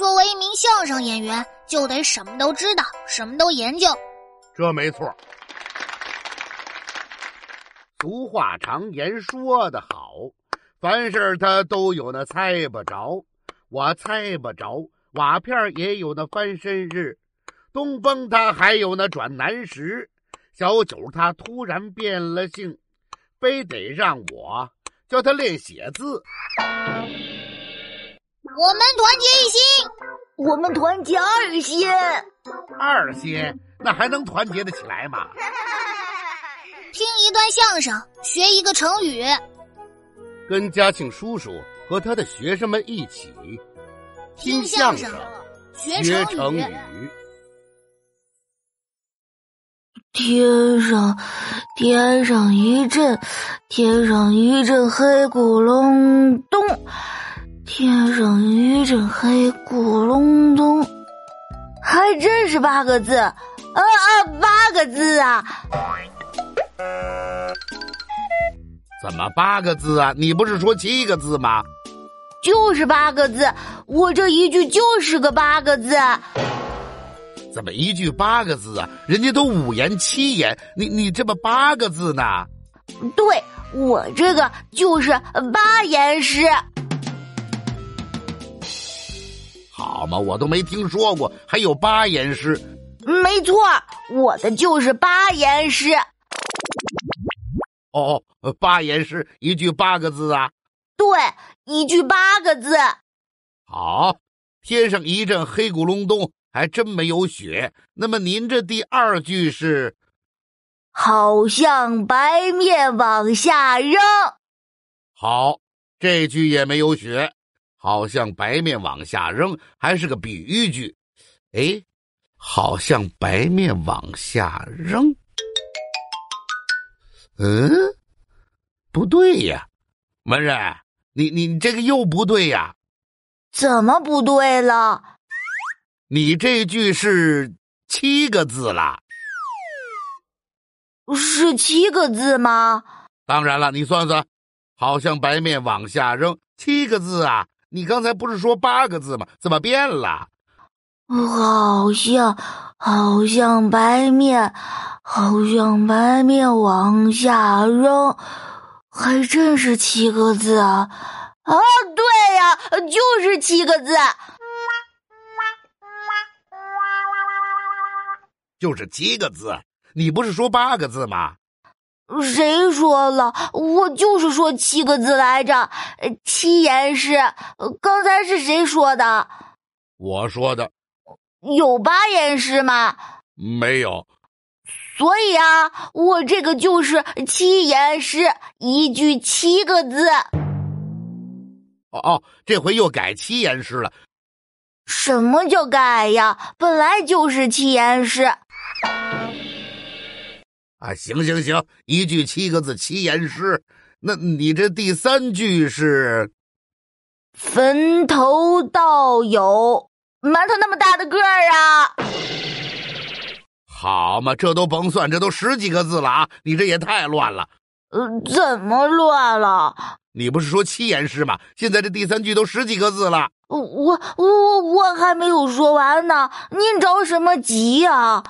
作为一名相声演员，就得什么都知道，什么都研究。这没错。俗话常言说得好，凡事他都有那猜不着。我猜不着，瓦片也有那翻身日，东风他还有那转南时，小九他突然变了性，非得让我教他练写字。我们团结一心，我们团结二心，二心那还能团结得起来吗？听一段相声，学一个成语，跟嘉庆叔叔和他的学生们一起听相声，学成语。天上，天上一阵，天上一阵黑咕隆咚。天上一阵黑咕隆咚，还真是八个字，啊啊，八个字啊！怎么八个字啊？你不是说七个字吗？就是八个字，我这一句就是个八个字。怎么一句八个字啊？人家都五言七言，你你这么八个字呢？对我这个就是八言诗。好嘛，我都没听说过还有八言诗。没错，我的就是八言诗。哦哦，八言诗一句八个字啊？对，一句八个字。好，天上一阵黑咕隆咚，还真没有雪。那么您这第二句是？好像白面往下扔。好，这句也没有雪。好像白面往下扔，还是个比喻句。哎，好像白面往下扔。嗯，不对呀，门人，你你这个又不对呀？怎么不对了？你这句是七个字了。是七个字吗？当然了，你算算，好像白面往下扔，七个字啊。你刚才不是说八个字吗？怎么变了？好像，好像白面，好像白面往下扔，还真是七个字啊！啊，对呀，就是七个字，就是七个字。你不是说八个字吗？谁说了？我就是说七个字来着，七言诗。刚才是谁说的？我说的。有八言诗吗？没有。所以啊，我这个就是七言诗，一句七个字。哦哦，这回又改七言诗了。什么叫改呀？本来就是七言诗。啊，行行行，一句七个字七言诗，那你这第三句是？坟头倒有馒头那么大的个儿啊！好嘛，这都甭算，这都十几个字了啊！你这也太乱了。呃，怎么乱了？你不是说七言诗吗？现在这第三句都十几个字了。我我我还没有说完呢，您着什么急呀？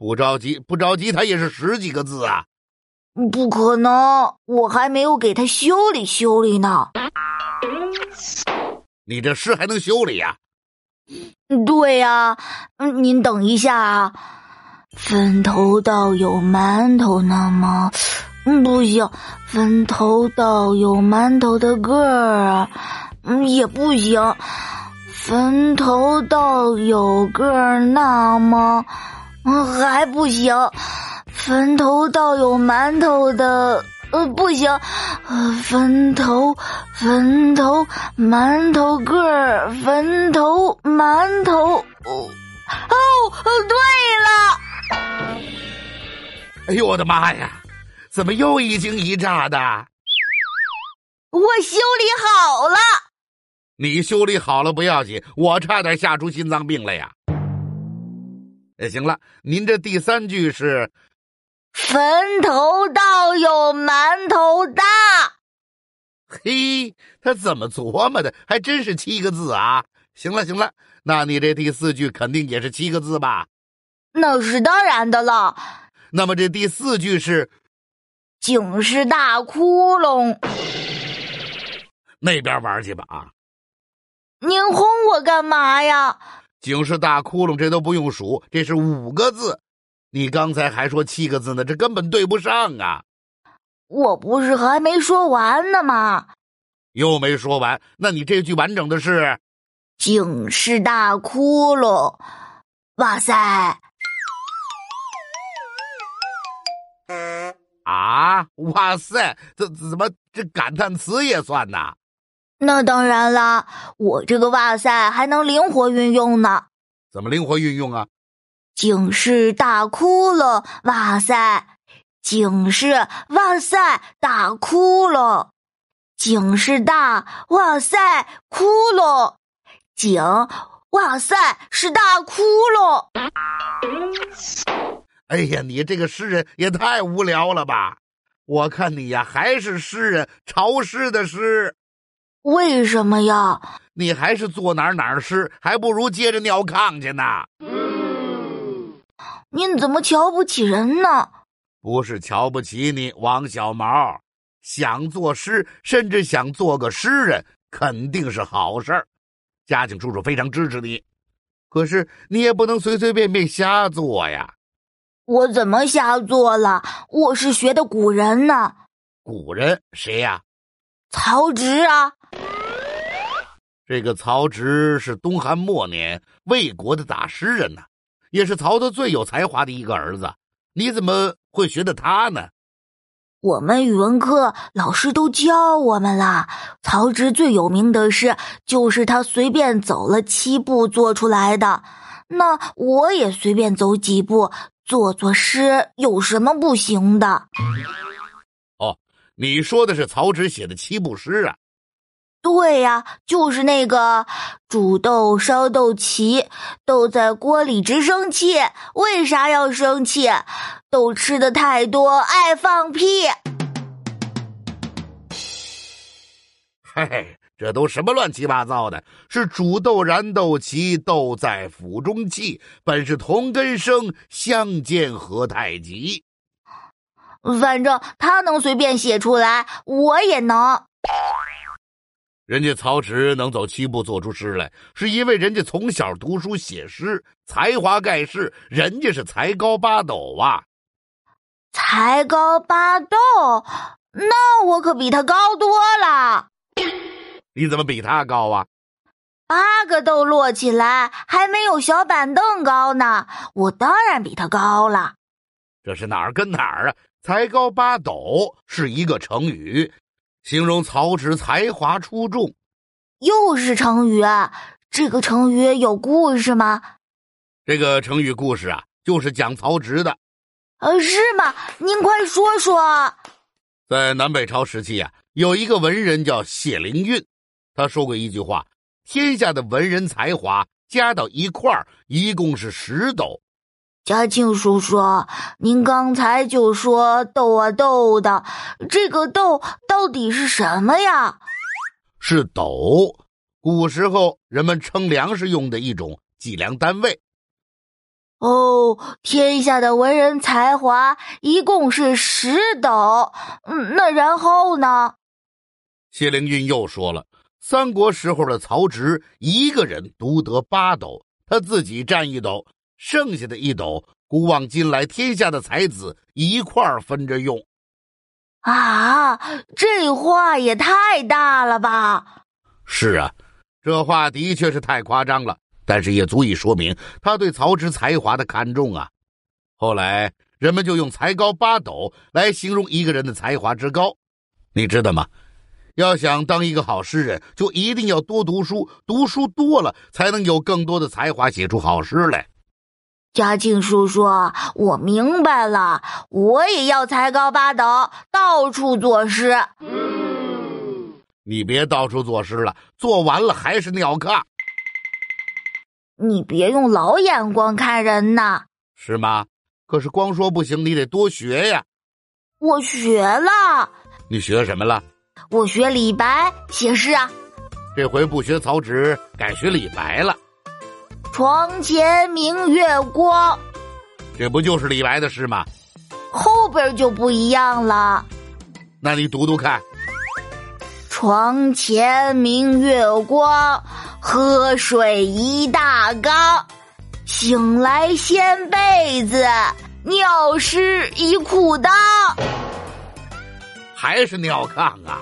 不着急，不着急，他也是十几个字啊！不可能，我还没有给他修理修理呢。你这诗还能修理呀？对呀，您等一下啊。坟头倒有馒头那么，不行，坟头倒有馒头的个儿，嗯，也不行。坟头倒有个儿那么。嗯，还不行，坟头倒有馒头的，呃，不行，呃，坟头，坟头，馒头个儿，坟头，馒头，哦，哦，对了，哎呦我的妈呀，怎么又一惊一乍的？我修理好了，你修理好了不要紧，我差点吓出心脏病来呀。也行了，您这第三句是“坟头倒有馒头大”，嘿，他怎么琢磨的？还真是七个字啊！行了行了，那你这第四句肯定也是七个字吧？那是当然的了。那么这第四句是“井是大窟窿”，那边玩去吧啊！您轰我干嘛呀？警示大窟窿，这都不用数，这是五个字。你刚才还说七个字呢，这根本对不上啊！我不是还没说完呢吗？又没说完，那你这句完整的是“警示大窟窿”。哇塞！啊！哇塞！这怎么这感叹词也算呐？那当然啦，我这个哇塞还能灵活运用呢。怎么灵活运用啊？警示大窟窿！哇塞！警示！哇塞！大窟窿！警示大！哇塞！窟窿！警！哇塞！是大窟窿！哎呀，你这个诗人也太无聊了吧！我看你呀，还是诗人潮湿的诗。为什么呀？你还是坐哪儿哪儿湿，还不如接着尿炕去呢。嗯您怎么瞧不起人呢？不是瞧不起你，王小毛。想作诗，甚至想做个诗人，肯定是好事儿。嘉靖叔叔非常支持你。可是你也不能随随便便瞎做呀。我怎么瞎做了？我是学的古人呢。古人谁呀？曹植啊。这个曹植是东汉末年魏国的大诗人呢。也是曹操最有才华的一个儿子，你怎么会学的他呢？我们语文课老师都教我们了，曹植最有名的诗就是他随便走了七步做出来的。那我也随便走几步做做诗，有什么不行的？哦，你说的是曹植写的七步诗啊？对呀，就是那个煮豆烧豆萁，豆在锅里直生气。为啥要生气？豆吃的太多，爱放屁。嘿，这都什么乱七八糟的？是煮豆燃豆萁，豆在釜中泣。本是同根生，相煎何太急。反正他能随便写出来，我也能。人家曹植能走七步做出诗来，是因为人家从小读书写诗，才华盖世，人家是才高八斗啊！才高八斗，那我可比他高多了。你怎么比他高啊？八个豆摞起来还没有小板凳高呢，我当然比他高了。这是哪儿跟哪儿啊？才高八斗是一个成语。形容曹植才华出众，又是成语。这个成语有故事吗？这个成语故事啊，就是讲曹植的。呃，是吗？您快说说。在南北朝时期啊，有一个文人叫谢灵运，他说过一句话：“天下的文人才华加到一块儿，一共是十斗。”嘉庆叔叔，您刚才就说豆啊豆的，这个豆到底是什么呀？是斗，古时候人们称粮食用的一种计量单位。哦，天下的文人才华一共是十斗，嗯，那然后呢？谢灵运又说了，三国时候的曹植一个人独得八斗，他自己占一斗。剩下的一斗，古往今来天下的才子一块儿分着用。啊，这话也太大了吧！是啊，这话的确是太夸张了，但是也足以说明他对曹植才华的看重啊。后来人们就用“才高八斗”来形容一个人的才华之高。你知道吗？要想当一个好诗人，就一定要多读书，读书多了才能有更多的才华，写出好诗来。嘉靖叔叔，我明白了，我也要才高八斗，到处作诗。嗯你别到处作诗了，做完了还是尿炕。你别用老眼光看人呐。是吗？可是光说不行，你得多学呀。我学了。你学什么了？我学李白写诗啊。这回不学曹植，改学李白了。床前明月光，这不就是李白的诗吗？后边就不一样了。那你读读看。床前明月光，喝水一大缸。醒来掀被子，尿湿一裤裆。还是尿炕啊？